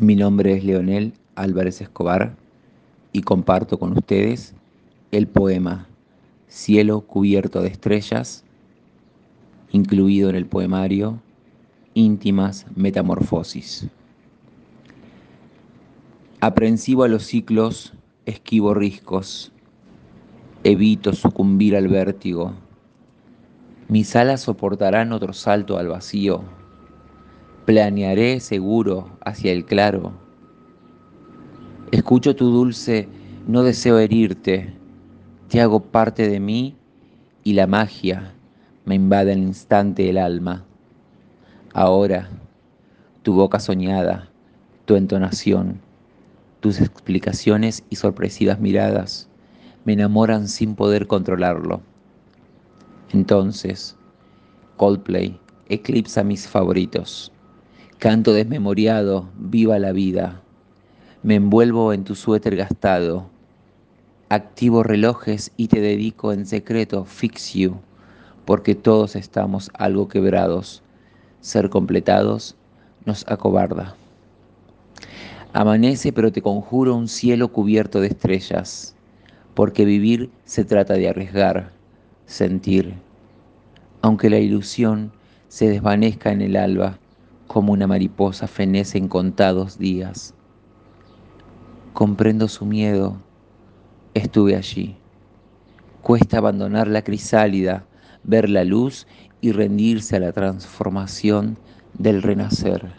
Mi nombre es Leonel Álvarez Escobar y comparto con ustedes el poema Cielo cubierto de estrellas, incluido en el poemario Íntimas Metamorfosis. Aprensivo a los ciclos, esquivo riscos, evito sucumbir al vértigo. Mis alas soportarán otro salto al vacío planearé seguro hacia el claro. Escucho tu dulce, no deseo herirte, te hago parte de mí y la magia me invade al instante el alma. Ahora, tu boca soñada, tu entonación, tus explicaciones y sorpresivas miradas me enamoran sin poder controlarlo. Entonces, Coldplay eclipsa mis favoritos. Canto desmemoriado, viva la vida. Me envuelvo en tu suéter gastado. Activo relojes y te dedico en secreto Fix You, porque todos estamos algo quebrados. Ser completados nos acobarda. Amanece, pero te conjuro un cielo cubierto de estrellas, porque vivir se trata de arriesgar, sentir. Aunque la ilusión se desvanezca en el alba, como una mariposa fenece en contados días. Comprendo su miedo, estuve allí. Cuesta abandonar la crisálida, ver la luz y rendirse a la transformación del renacer.